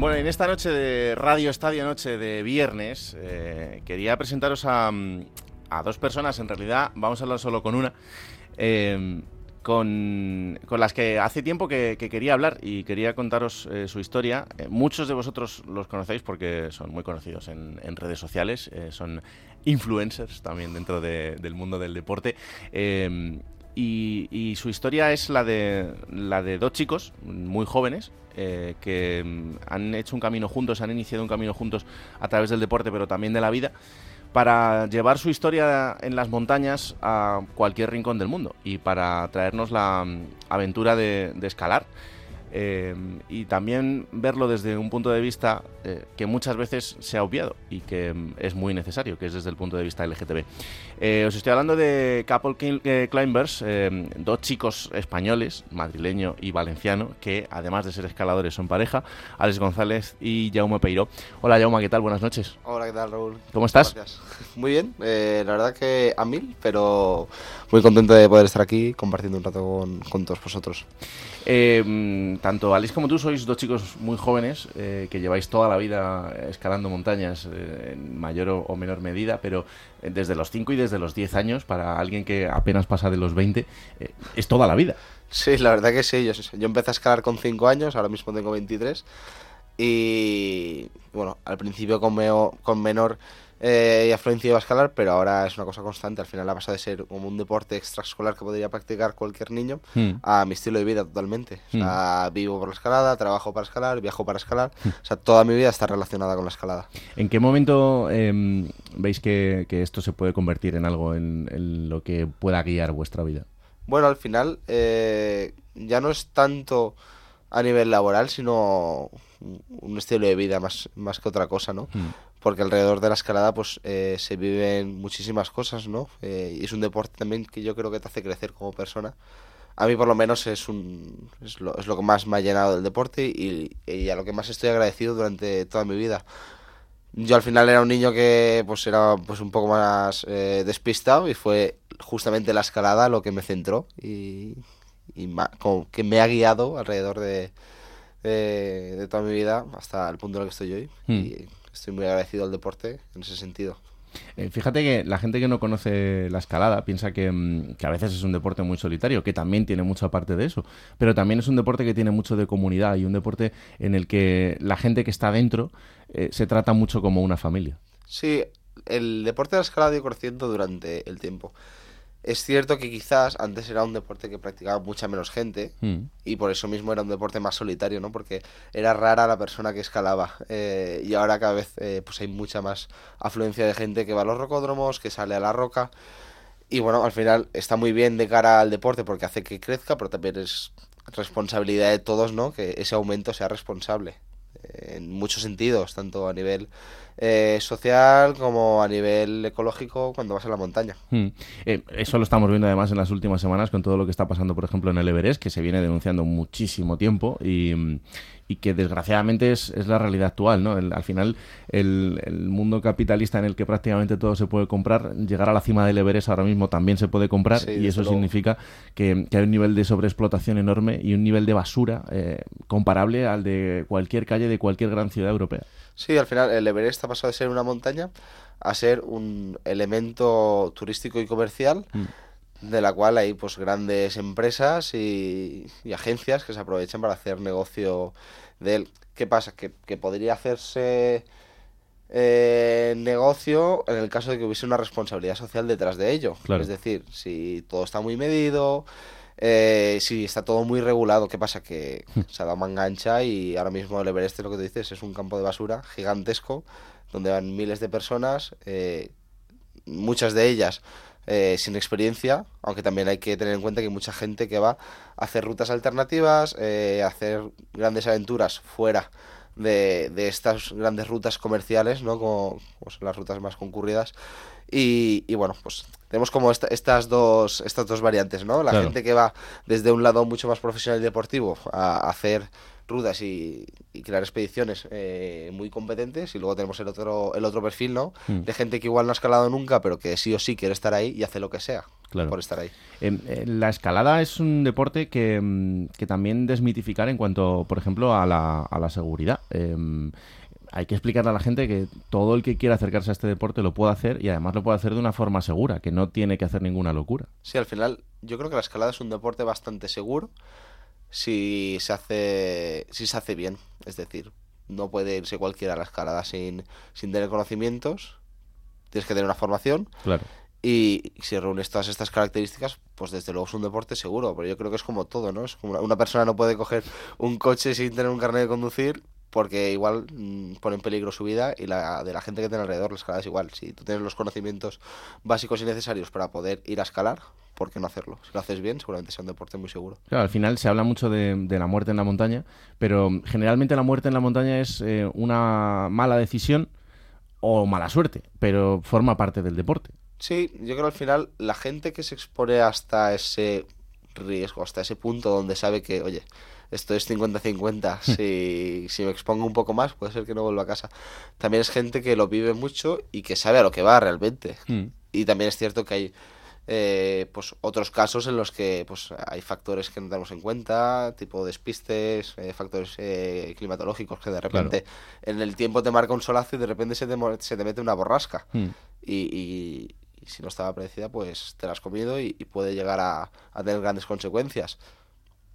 Bueno, en esta noche de Radio Estadio, noche de viernes, eh, quería presentaros a, a, dos personas, en realidad vamos a hablar solo con una, eh, con, con, las que hace tiempo que, que, quería hablar y quería contaros eh, su historia. Eh, muchos de vosotros los conocéis porque son muy conocidos en, en redes sociales, son influencers también dentro de, del mundo del deporte. Y, y, su historia es la de, la de dos chicos muy jóvenes eh, que mm, han hecho un camino juntos, han iniciado un camino juntos a través del deporte, pero también de la vida, para llevar su historia en las montañas a cualquier rincón del mundo y para traernos la mm, aventura de, de escalar. Eh, y también verlo desde un punto de vista eh, que muchas veces se ha obviado y que mm, es muy necesario, que es desde el punto de vista LGTB. Eh, os estoy hablando de Couple eh, Climbers, dos chicos españoles, madrileño y valenciano, que además de ser escaladores son pareja, Alex González y Jaume Peiro. Hola Jaume, ¿qué tal? Buenas noches. Hola, ¿qué tal Raúl? ¿Cómo estás? Gracias. Muy bien, la verdad que a mil, pero muy contento de poder estar aquí compartiendo un rato con, con todos vosotros. Eh, tanto Alice como tú sois dos chicos muy jóvenes eh, que lleváis toda la vida escalando montañas eh, en mayor o, menor medida, pero desde los 5 y desde los 10 años, para alguien que apenas pasa de los 20, eh, es toda la vida. Sí, la verdad que sí. Yo, yo empecé a escalar con 5 años, ahora mismo tengo 23. Y bueno, al principio con, con menor eh, y afluencia iba a escalar, pero ahora es una cosa constante. Al final ha pasado de ser como un deporte extraescolar que podría practicar cualquier niño Hmm. mm. a mi estilo de vida totalmente. O sea, mm. vivo por la escalada, trabajo para escalar, viajo para escalar. Mm. O sea, toda mi vida está relacionada con la escalada. ¿En qué momento eh, veis que, que, esto se puede convertir en algo en, en, lo que pueda guiar vuestra vida? Bueno, al final eh, ya no es tanto a nivel laboral, sino un estilo de vida más, más que otra cosa, ¿no? Hmm. Porque alrededor de la escalada pues eh, se viven muchísimas cosas, ¿no? Eh, y es un deporte también que yo creo que te hace crecer como persona. A mí por lo menos es, un, es, lo, es lo que más me ha llenado del deporte y, y, a lo que más estoy agradecido durante toda mi vida. Yo al final era un niño que pues era pues un poco más eh, despistado y fue justamente la escalada lo que me centró y, y ma, como que me ha guiado alrededor de, de, de, toda mi vida hasta el punto en el que estoy hoy. Hmm. Y estoy muy agradecido al deporte en ese sentido. Eh, fíjate que la gente que no conoce la escalada piensa que, mm, que, a veces es un deporte muy solitario, que también tiene mucha parte de eso, pero también es un deporte que tiene mucho de comunidad y un deporte en el que la gente que está dentro eh, se trata mucho como una familia. Sí, el deporte de la escalada ha ido creciendo durante el tiempo. Es cierto que quizás antes era un deporte que practicaba mucha menos gente mm. y por eso mismo era un deporte más solitario, ¿no? Porque era rara la persona que escalaba eh, y ahora cada vez eh, pues hay mucha más afluencia de gente que va a los rocódromos, que sale a la roca y bueno, al final está muy bien de cara al deporte porque hace que crezca, pero también es responsabilidad de todos, ¿no? Que ese aumento sea responsable en muchos sentidos, tanto a nivel eh, social como a nivel ecológico cuando vas a la montaña. Hmm. Eh, eso lo estamos viendo además en las últimas semanas con todo lo que está pasando, por ejemplo, en el Everest, que se viene denunciando muchísimo tiempo y, y que desgraciadamente es, es, la realidad actual. ¿no? El, al final, el, el, mundo capitalista en el que prácticamente todo se puede comprar, llegar a la cima del Everest ahora mismo también se puede comprar sí, y eso luego. significa que, que, hay un nivel de sobreexplotación enorme y un nivel de basura eh, comparable al de cualquier calle de cualquier gran ciudad europea. Sí, al final el Everest ha pasado de ser una montaña a ser un elemento turístico y comercial mm. De la cual hay pues grandes empresas y, y, agencias que se aprovechan para hacer negocio de él. ¿Qué pasa? Que, que podría hacerse eh, negocio en el caso de que hubiese una responsabilidad social detrás de ello. Claro. Es decir, si todo está muy medido, eh, sí, está todo muy regulado. ¿Qué pasa? Que se ha dado manga ancha y ahora mismo el Everest, lo que tú dices, es un campo de basura gigantesco donde van miles de personas, eh, muchas de ellas eh, sin experiencia, aunque también hay que tener en cuenta que hay mucha gente que va a hacer rutas alternativas, eh, hacer grandes aventuras fuera de, de, estas grandes rutas comerciales, ¿no? Como, son las rutas más concurridas. Y, bueno, pues tenemos como esta, estas, dos, estas dos variantes, ¿no? La claro. gente que va desde un lado mucho más profesional y deportivo a, a hacer rutas y, y, crear expediciones eh, muy competentes y luego tenemos el otro el otro perfil no mm. de gente que igual no ha escalado nunca pero que sí o sí quiere estar ahí y hace lo que sea por estar ahí. Em, eh, la escalada es un deporte que, mm, que, también desmitificar en cuanto, por ejemplo, a la, a la seguridad. Hay que explicarle a la gente que todo el que quiera acercarse a este deporte lo puede hacer y además lo puede hacer de una forma segura, que no tiene que hacer ninguna locura. Sí, al final yo creo que la escalada es un deporte bastante seguro si se hace si se hace bien, es decir, no puede irse cualquiera a la escalada sin, sin tener conocimientos, tienes que tener una formación. Claro. Y si reúnes todas estas características, pues desde luego es un deporte seguro, pero yo creo que es como todo, ¿no? Es como una persona no puede coger un coche sin tener un carnet de conducir porque igual mm, pone en peligro su vida y la de la gente que tiene alrededor. La escalada es igual. Si tú tienes los conocimientos básicos y necesarios para poder ir a escalar, ¿por qué no hacerlo? Si lo haces bien, seguramente sea un deporte muy seguro. Claro, al final se habla mucho de, la muerte en la montaña, pero generalmente la muerte en la montaña es eh, una mala decisión o mala suerte, pero forma parte del deporte. Sí, yo creo que al final la gente que se expone hasta ese riesgo, hasta ese punto donde sabe que, oye, esto es 50-50. si, si me expongo un poco más, puede ser que no vuelva a casa. También es gente que lo vive mucho y que sabe a lo que va realmente. Hmm. Y también es cierto que hay eh, pues otros casos en los que pues hay factores que no tenemos en cuenta, tipo despistes, eh, factores eh, climatológicos que de repente en el tiempo te marca un solazo y de repente se te, se te mete una borrasca. Hmm. Y, si no estaba predecida, pues te la has comido y, puede llegar a, a tener grandes consecuencias.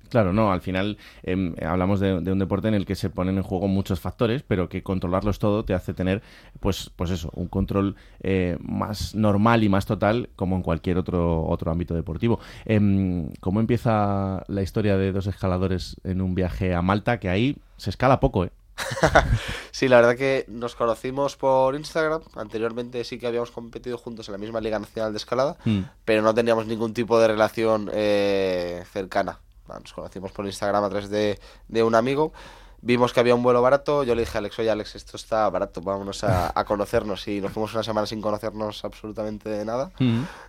Claro, no, al final em, hablamos de, un deporte en el que se ponen en juego muchos factores, pero que controlarlos todo te hace tener, pues, pues eso, un control eh, más normal y más total como en cualquier otro, otro ámbito deportivo. Em, ¿Cómo empieza la historia de dos escaladores en un viaje a Malta? Que ahí se escala poco, ¿eh? sí, la verdad que nos conocimos por Instagram. Anteriormente sí que habíamos competido juntos en la misma Liga Nacional de Escalada, mm. pero no teníamos ningún tipo de relación eh, cercana nos conocimos por Instagram a través de, un amigo. Vimos que había un vuelo barato, yo le dije a Alex, oye Alex, esto está barato, vámonos a, conocernos y nos fuimos una semana sin conocernos absolutamente de nada.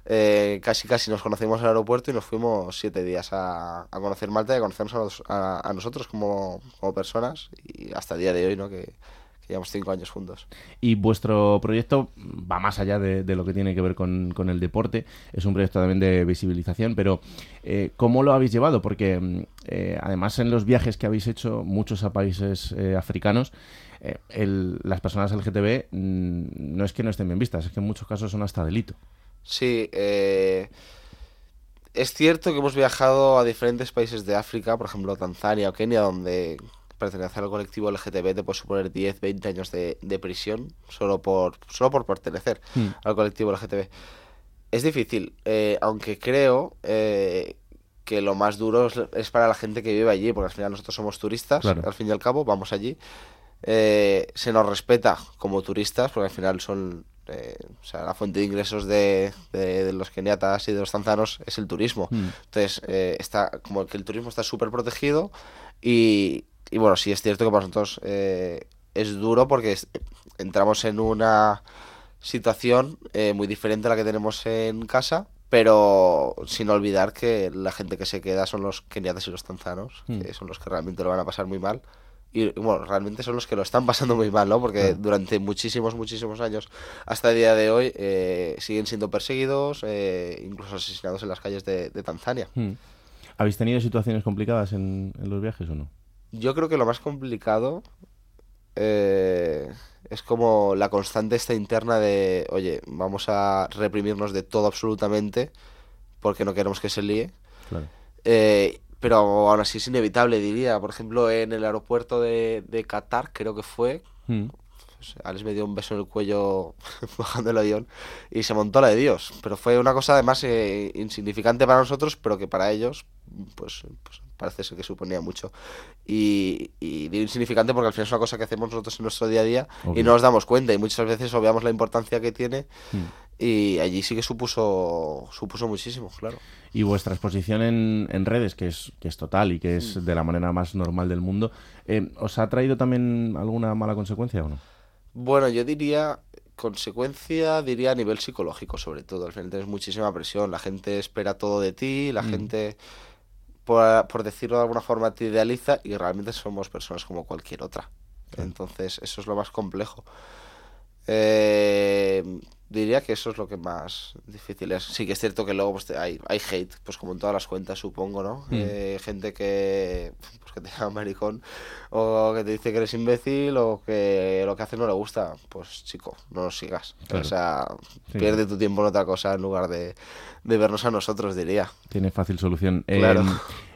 Eh, casi casi nos conocimos en el aeropuerto y nos fuimos siete días a, conocer Malta y a conocernos a, nosotros como, como, personas. Y hasta el día de hoy, ¿no? Que, llevamos cinco años juntos. Y vuestro proyecto va más allá de, lo que tiene que ver con, el deporte, es un proyecto también de visibilización, pero eh, ¿cómo lo habéis llevado? Porque mm, eh, además en los viajes que habéis hecho, muchos a países eh, africanos, las personas LGTB mm, no es que no estén bien vistas, es que en muchos casos son hasta delito. Sí, es cierto que hemos viajado a diferentes países de África, por ejemplo Tanzania o Kenia, donde pertenecer al colectivo LGTB te puede suponer 10, 20 años de, prisión solo por, solo por pertenecer hmm. al colectivo LGTB. Es difícil, eh, aunque creo eh, que lo más duro es, para la gente que vive allí, porque al final nosotros somos turistas, al fin y al cabo, vamos allí. Eh, se nos respeta como turistas, porque al final son o sea, la fuente de ingresos de, los keniatas y de los tanzanos es el turismo. Hmm. Entonces, está como que el turismo está súper protegido y, y bueno, sí es cierto que para nosotros eh, es duro porque entramos en una situación eh, muy diferente a la que tenemos en casa, pero sin olvidar que la gente que se queda son los keniatas y los tanzanos, hmm. que son los que realmente lo van a pasar muy mal. Y bueno, realmente son los que lo están pasando muy mal, ¿no? Porque durante muchísimos, muchísimos años, hasta el día de hoy, eh, siguen siendo perseguidos, incluso asesinados en las calles de, Tanzania. Hmm. ¿Habéis tenido situaciones complicadas en los viajes o no? Yo creo que lo más complicado eh, es como la constante esta interna de, oye, vamos a reprimirnos de todo absolutamente porque no queremos que se líe. Eh, pero aún así es inevitable, diría. Por ejemplo, en el aeropuerto de, Qatar, creo que fue, mm. Pues, Alex me dio un beso en el cuello bajando el avión y se montó la de Dios. Pero fue una cosa además eh, insignificante para nosotros, pero que para ellos, pues, pues parece ser que suponía mucho. Y, y digo insignificante porque al final es una cosa que hacemos nosotros en nuestro día a día y no nos damos cuenta y muchas veces obviamos la importancia que tiene hmm. y allí sí que supuso, supuso muchísimo, claro. Y vuestra exposición en, en redes, que es, que es total y que es hmm. de la manera más normal del mundo, eh, ¿os ha traído también alguna mala consecuencia o no? Bueno, yo diría consecuencia, diría a nivel psicológico sobre todo. Al final tienes muchísima presión, la gente espera todo de ti, la hmm. gente por, decirlo de alguna forma, te idealiza y realmente somos personas como cualquier otra. Entonces, eso es lo más complejo. Eh, Diría que eso es lo que más difícil es. Sí que es cierto que luego pues, hay, hay hate, pues como en todas las cuentas, supongo, ¿no? Mm. Eh, gente que, pues, que te llama maricón o que te dice que eres imbécil o que lo que haces no le gusta. Pues chico, no nos sigas. Claro. O sea, Sí. pierde tu tiempo en otra cosa en lugar de, de vernos a nosotros, diría. Tiene fácil solución. Eh, Claro.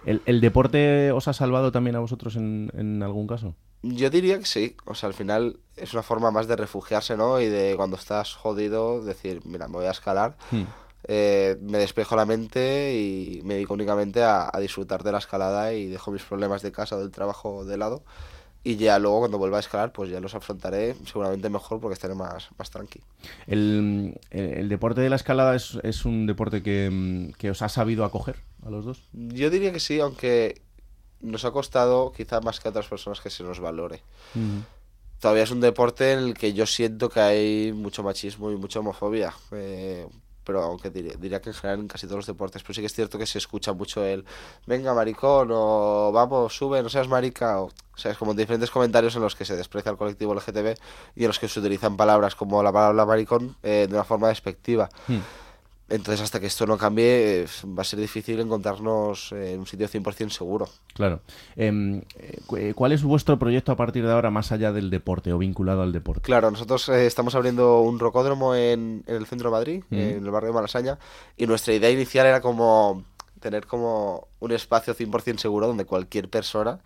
¿el, el deporte os ha salvado también a vosotros en, en algún caso? Yo diría que sí, o sea, al final es una forma más de refugiarse, ¿no? Y de cuando estás jodido, decir, mira, me voy a escalar, Hmm. eh, me despejo la mente y me dedico únicamente a, a disfrutar de la escalada y dejo mis problemas de casa o del trabajo de lado. Y ya luego cuando vuelva a escalar, pues ya los afrontaré seguramente mejor porque estaré más, más tranqui. El, el- el deporte de la escalada es, es un deporte que, que os ha sabido acoger a los dos. Yo diría que sí, aunque nos ha costado quizá más que a otras personas que se nos valore. todavía es un deporte en el que yo siento que hay mucho machismo y mucha homofobia. eh, pero aunque diría, diría que en general en casi todos los deportes, pero sí que es cierto que se escucha mucho el venga maricón o vamos, sube, no seas marica o, o sea, es como diferentes comentarios en los que se desprecia al colectivo LGTB y en los que se utilizan palabras como la palabra maricón eh, de una forma despectiva. Hmm. Entonces hasta que esto no cambie eh, va a ser difícil encontrarnos en un sitio 100% seguro. Claro. Em, eh, cu- eh, ¿Cuál es vuestro proyecto a partir de ahora más allá del deporte o vinculado al deporte? Claro, nosotros eh, estamos abriendo un rocódromo en, en el centro de Madrid, Mm. en el barrio de Malasaña, y nuestra idea inicial era como tener como un espacio 100% seguro donde cualquier persona,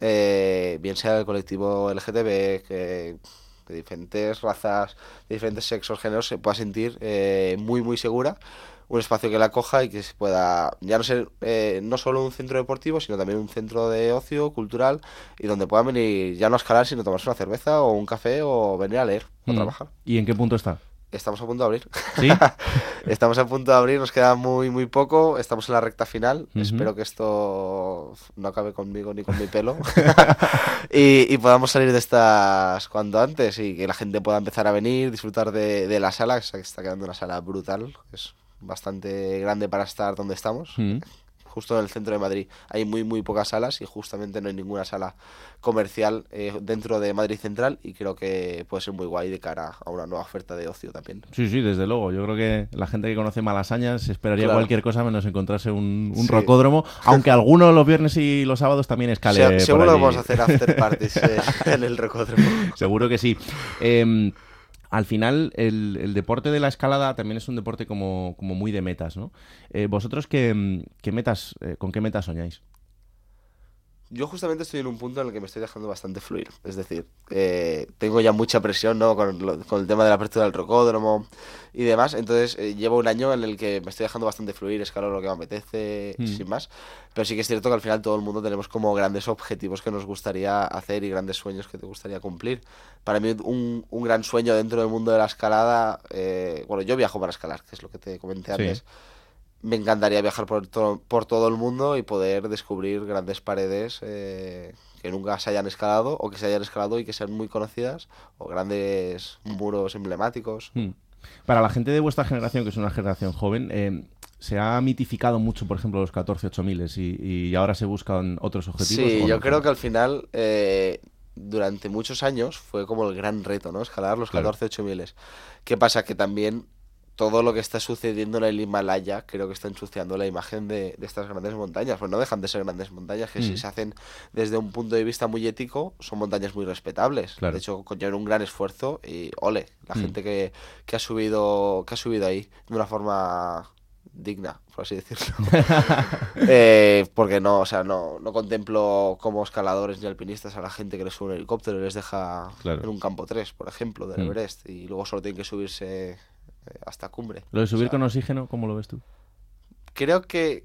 eh, bien sea del colectivo LGTB, que de diferentes razas, de diferentes sexos, géneros, se pueda sentir eh, muy, muy segura. Un espacio que la acoja y que se pueda ya no ser eh, no solo un centro deportivo, sino también un centro de ocio cultural y donde puedan venir ya no a escalar, sino tomarse una cerveza o un café o venir a leer o Mm. trabajar. ¿Y en qué punto está? Estamos a punto de abrir. ¿Sí? Estamos a punto de abrir, nos queda muy, muy poco. Estamos en la recta final. Espero que esto no acabe conmigo ni con mi pelo. y, y podamos salir de estas cuanto antes y que la gente pueda empezar a venir, disfrutar de, de la sala, que está quedando una sala brutal. Es bastante grande para estar donde estamos. Justo en el centro de Madrid hay muy, muy pocas salas y justamente no hay ninguna sala comercial eh, dentro de Madrid Central y creo que puede ser muy guay de cara a una nueva oferta de ocio también. Sí, sí, desde luego. Yo creo que la gente que conoce Malasañas esperaría Claro. cualquier cosa menos encontrarse un, un Sí. rocódromo, aunque alguno los viernes y los sábados también escale. Se- seguro allí. vamos a hacer after parties eh, en el rocódromo. Seguro que sí. Em, al final, el, el deporte de la escalada también es un deporte como, muy de metas, ¿no? Eh, ¿Vosotros qué, qué metas, eh, con qué metas soñáis? Yo justamente estoy en un punto en el que me estoy dejando bastante fluir. Es decir, eh, tengo ya mucha presión ¿no? con, lo- con el tema de la apertura del rocódromo y demás. Entonces eh, llevo un año en el que me estoy dejando bastante fluir, escalo lo que me apetece, Mm. sin más. Pero sí que es cierto que al final todo el mundo tenemos como grandes objetivos que nos gustaría hacer y grandes sueños que te gustaría cumplir. Para mí un, un gran sueño dentro del mundo de la escalada, eh, bueno, yo viajo para escalar, que es lo que te comenté Sí. Me encantaría viajar por, to- por todo el mundo y poder descubrir grandes paredes eh, que nunca se hayan escalado o que se hayan escalado y que sean muy conocidas o grandes muros emblemáticos. Hmm. Para la gente de vuestra generación, que es una generación joven, eh, se ha mitificado mucho, por ejemplo, los 14 8000 y, y ahora se buscan otros objetivos. Sí, ¿o yo no? creo que al final, eh, durante muchos años, fue como el gran reto, ¿no? Escalar los Claro. 14 8000. ¿Qué pasa? Que también todo lo que está sucediendo en el Himalaya creo que está ensuciando la imagen de, de estas grandes montañas. Pues no dejan de ser grandes montañas, que Mm. si se hacen desde un punto de vista muy ético, son montañas muy respetables. Claro. De hecho, conllevan un gran esfuerzo y ole, la Mm. gente que, que ha subido que ha subido ahí de una forma digna, por así decirlo. Eh, porque no, o sea, no, no contemplo como escaladores ni alpinistas a la gente que les sube un helicóptero y les deja Claro. en un campo 3, por ejemplo, del Mm. Everest, y luego solo tienen que subirse hasta cumbre. Lo de subir O sea, con oxígeno, ¿cómo lo ves tú? Creo que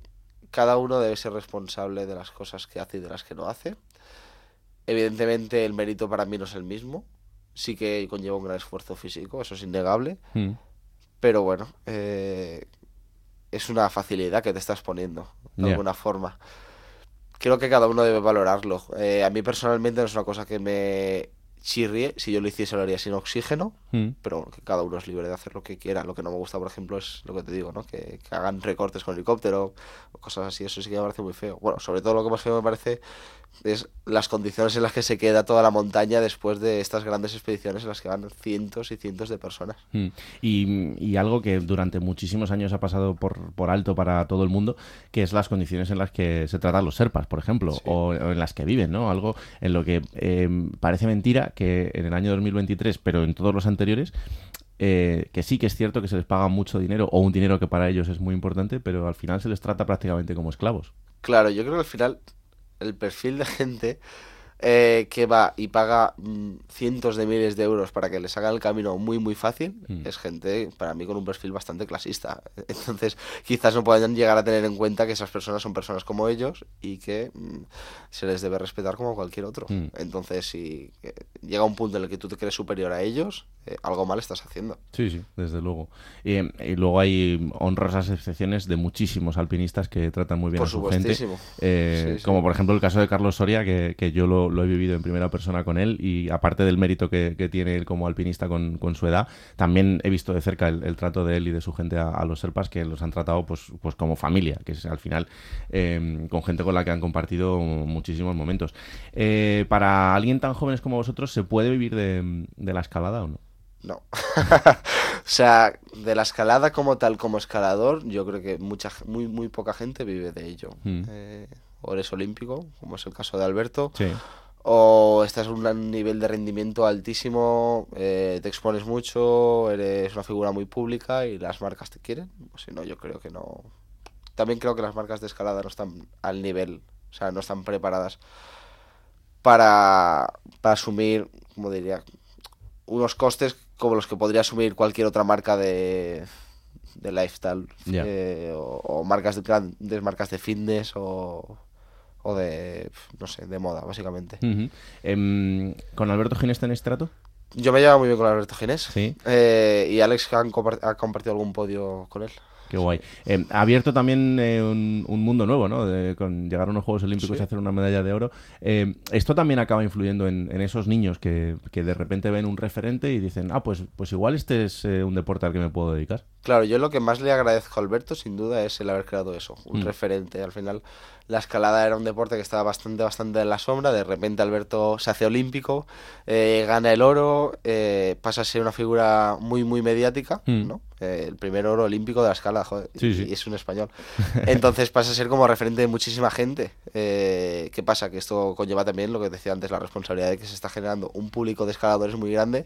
cada uno debe ser responsable de las cosas que hace y de las que no hace. Evidentemente el mérito para mí no es el mismo. Sí que conlleva un gran esfuerzo físico, eso es innegable. Hmm. Pero bueno, eh, es una facilidad que te estás poniendo, de alguna forma. Creo que cada uno debe valorarlo. Eh, a mí personalmente no es una cosa que me chirrie. Si yo lo hiciese, lo haría sin oxígeno. Mm. Pero bueno, que cada uno es libre de hacer lo que quiera. Lo que no me gusta, por ejemplo, es lo que te digo, ¿no? Que, que hagan recortes con helicóptero o cosas así. Eso sí que me parece muy feo. Bueno, sobre todo lo que más feo me parece es las condiciones en las que se queda toda la montaña después de estas grandes expediciones en las que van cientos y cientos de personas. Mm. Y, y algo que durante muchísimos años ha pasado por, por alto para todo el mundo, que es las condiciones en las que se tratan los serpas, por ejemplo, Sí. o, o en las que viven, ¿no? Algo en lo que eh, parece mentira que en el año 2023, pero en todos los anteriores, eh, que sí que es cierto que se les paga mucho dinero, o un dinero que para ellos es muy importante, pero al final se les trata prácticamente como esclavos. Claro, yo creo que al final el perfil de gente eh, que va y paga mm, cientos de miles de euros para que les hagan el camino muy muy fácil Mm. es gente para mí con un perfil bastante clasista. Entonces quizás no puedan llegar a tener en cuenta que esas personas son personas como ellos y que mm, se les debe respetar como cualquier otro. Entonces si eh, llega un punto en el que tú te crees superior a ellos, eh, algo mal estás haciendo. Sí, sí, desde luego. Y, y luego hay honrosas excepciones de muchísimos alpinistas que tratan muy bien Por a su gente. supuestísimo. Eh, Sí, sí. Como por ejemplo el caso de Carlos Soria, que, que yo lo, lo he vivido en primera persona con él y aparte del mérito que, que tiene él como alpinista con, con su edad, también he visto de cerca el, el trato de él y de su gente a, a los serpas que los han tratado pues, pues como familia, que es al final eh, con gente con la que han compartido muchísimos momentos. Eh, para alguien tan jóvenes como vosotros, ¿se puede vivir de, de la escalada o no? No. o sea, de la escalada como tal, como escalador, yo creo que mucha, muy, muy poca gente vive de ello. Mm. Eh, o eres olímpico, como es el caso de Alberto, Sí. o estás en un nivel de rendimiento altísimo, eh, te expones mucho, eres una figura muy pública y las marcas te quieren. Si no, yo creo que no. También creo que las marcas de escalada no están al nivel, o sea, no están preparadas para, para asumir, como diría, unos costes como los que podría asumir cualquier otra marca de, de lifestyle eh, o, o marcas de grandes marcas de fitness o, o de no sé de moda básicamente. Em, ¿Con Alberto Ginés tenéis trato? yo me llevo muy bien con Alberto Ginés Sí. eh, y Alex han ha compartido algún podio con él Qué guay. Eh, ha abierto también eh, un, un mundo nuevo, ¿no? De- con llegar a unos Juegos Olímpicos Sí. y hacer una medalla de oro. Eh, esto también acaba influyendo en, en esos niños que, que de repente ven un referente y dicen, ah, pues, pues igual este es eh, un deporte al que me puedo dedicar. Claro, yo lo que más le agradezco a Alberto, sin duda, es el haber creado eso, un Mm. referente. Al final, la escalada era un deporte que estaba bastante, bastante en la sombra. De repente, Alberto se hace olímpico, eh, gana el oro, eh, pasa a ser una figura muy, muy mediática, Mm. ¿no? Eh, el primer oro olímpico de la escala, joder, Sí, y, sí. y es un español. Entonces pasa a ser como referente de muchísima gente. Eh, ¿Qué pasa? Que esto conlleva también lo que decía antes, la responsabilidad de que se está generando un público de escaladores muy grande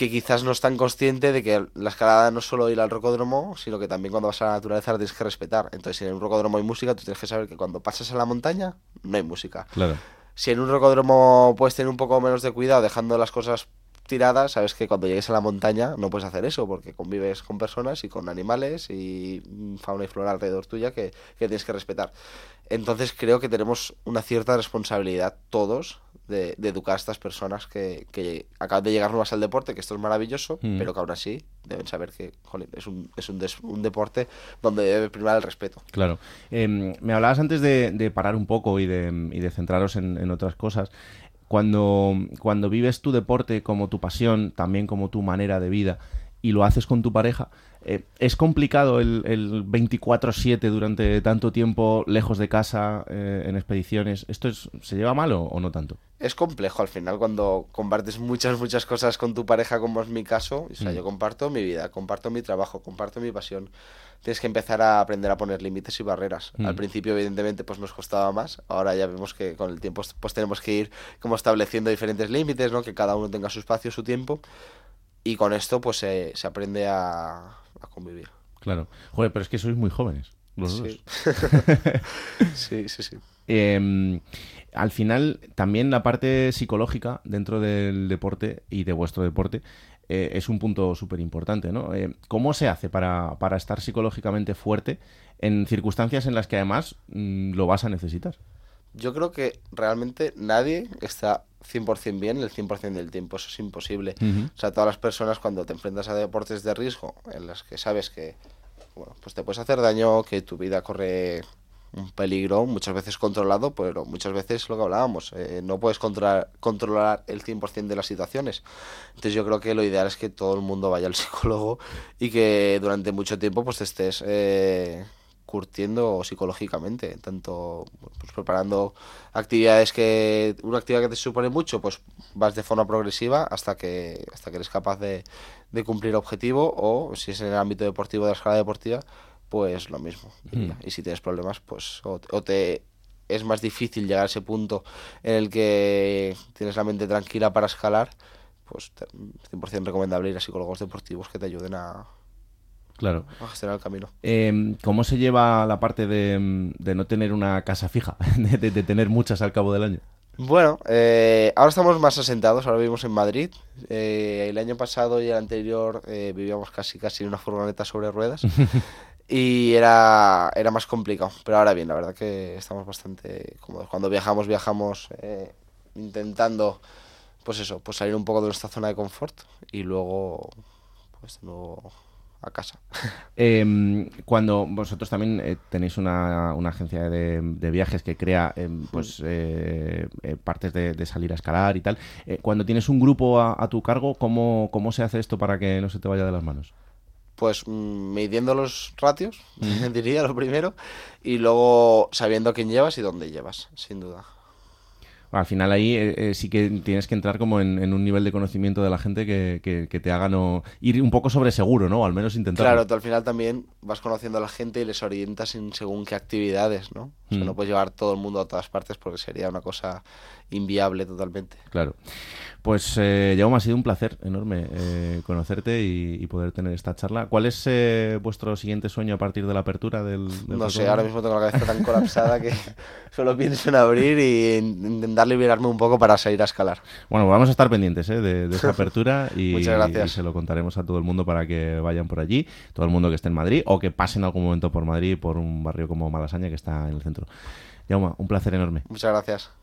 que quizás no es tan consciente de que la escalada no es solo ir al rocódromo, sino que también cuando vas a la naturaleza la tienes que respetar. Entonces, si en un rocódromo hay música, tú tienes que saber que cuando pasas a la montaña no hay música. Claro. Si en un rocódromo puedes tener un poco menos de cuidado dejando las cosas tiradas, sabes que cuando llegues a la montaña no puedes hacer eso porque convives con personas y con animales y mm, fauna y flora alrededor tuya que, que tienes que respetar. Entonces creo que tenemos una cierta responsabilidad todos de, de educar a estas personas que, que acaban de llegar nuevas al deporte, que esto es maravilloso, Mm. pero que aún así deben saber que jolín, es, un, es un, des- un deporte donde debe primar el respeto. Claro. Eh, me hablabas antes de, de parar un poco y de, y de centraros en, en otras cosas. Cuando, cuando vives tu deporte como tu pasión, también como tu manera de vida, y lo haces con tu pareja, eh, ¿es complicado el, el 24-7 durante tanto tiempo lejos de casa, eh, en expediciones? ¿Esto es, se lleva mal o, o no tanto? Es complejo al final cuando compartes muchas, muchas cosas con tu pareja, como es mi caso. O sea, Mm. yo comparto mi vida, comparto mi trabajo, comparto mi pasión. Tienes que empezar a aprender a poner límites y barreras. Mm. Al principio, evidentemente, pues nos costaba más. Ahora ya vemos que con el tiempo pues tenemos que ir como estableciendo diferentes límites, ¿no? Que cada uno tenga su espacio, su tiempo. Y con esto, pues se, se aprende a, a convivir. Claro. Joder, pero es que sois muy jóvenes. Los dos. Sí. sí, sí, sí. Eh, al final, también la parte psicológica dentro del deporte y de vuestro deporte eh, es un punto súper importante, ¿no? Eh, ¿Cómo se hace para, para estar psicológicamente fuerte en circunstancias en las que además mm, lo vas a necesitar? Yo creo que realmente nadie está 100% bien el 100% del tiempo. Eso es imposible. Ujú. O sea, todas las personas cuando te enfrentas a deportes de riesgo en las que sabes que bueno, pues te puedes hacer daño, que tu vida corre un peligro muchas veces controlado, pero muchas veces lo que hablábamos, eh, no puedes controlar, controlar el 100% de las situaciones. Entonces yo creo que lo ideal es que todo el mundo vaya al psicólogo y que durante mucho tiempo pues estés eh, curtiendo psicológicamente, tanto pues, preparando actividades que una actividad que te supone mucho, pues vas de forma progresiva hasta que hasta que eres capaz de, de cumplir objetivo o si es en el ámbito deportivo de la escala deportiva, pues lo mismo. Y, y si tienes problemas, pues o, o te es más difícil llegar a ese punto en el que tienes la mente tranquila para escalar, pues te- 100% recomendable ir a psicólogos deportivos que te ayuden a, Claro. a gestionar el camino. Eh, ¿Cómo se lleva la parte de, de no tener una casa fija, de, de- de tener muchas al cabo del año? Bueno, eh, ahora estamos más asentados, ahora vivimos en Madrid. Eh, el año pasado y el anterior eh, vivíamos casi casi en una furgoneta sobre ruedas y era, era más complicado. Pero ahora bien, la verdad que estamos bastante cómodos. Cuando viajamos, viajamos eh, intentando, pues eso, pues salir un poco de nuestra zona de confort y luego, pues de nuevo a casa. Eh, cuando vosotros también eh, tenéis una, una agencia de, de viajes que crea eh, pues eh, eh, partes de, de salir a escalar y tal, cuando tienes un grupo a, a tu cargo, ¿cómo, ¿cómo se hace esto para que no se te vaya de las manos? Pues mm, midiendo los ratios, diría lo primero, y luego sabiendo quién llevas y dónde llevas, sin duda. Al final ahí eh, eh, sí que tienes que entrar como en, un nivel de conocimiento de la gente que, que- que te haga no ir un poco sobre seguro, ¿no? O al menos intentar. Claro, tú al final también vas conociendo a la gente y les orientas en según qué actividades, ¿no? O sea, Mm. no puedes llevar todo el mundo a todas partes porque sería una cosa inviable totalmente. Claro. Pues, eh, Jaume, ha sido un placer enorme eh, conocerte y, y poder tener esta charla. ¿Cuál es eh, vuestro siguiente sueño a partir de la apertura del, del No sé, ahora mismo tengo la cabeza tan colapsada que solo pienso en abrir y en intentar liberarme un poco para salir a escalar. Bueno, vamos a estar pendientes ¿eh? de, de esa apertura y, Muchas gracias. y se lo contaremos a todo el mundo para que vayan por allí, todo el mundo que esté en Madrid o que pasen algún momento por Madrid, por un barrio como Malasaña que está en el centro. Jaume, un placer enorme. Muchas gracias.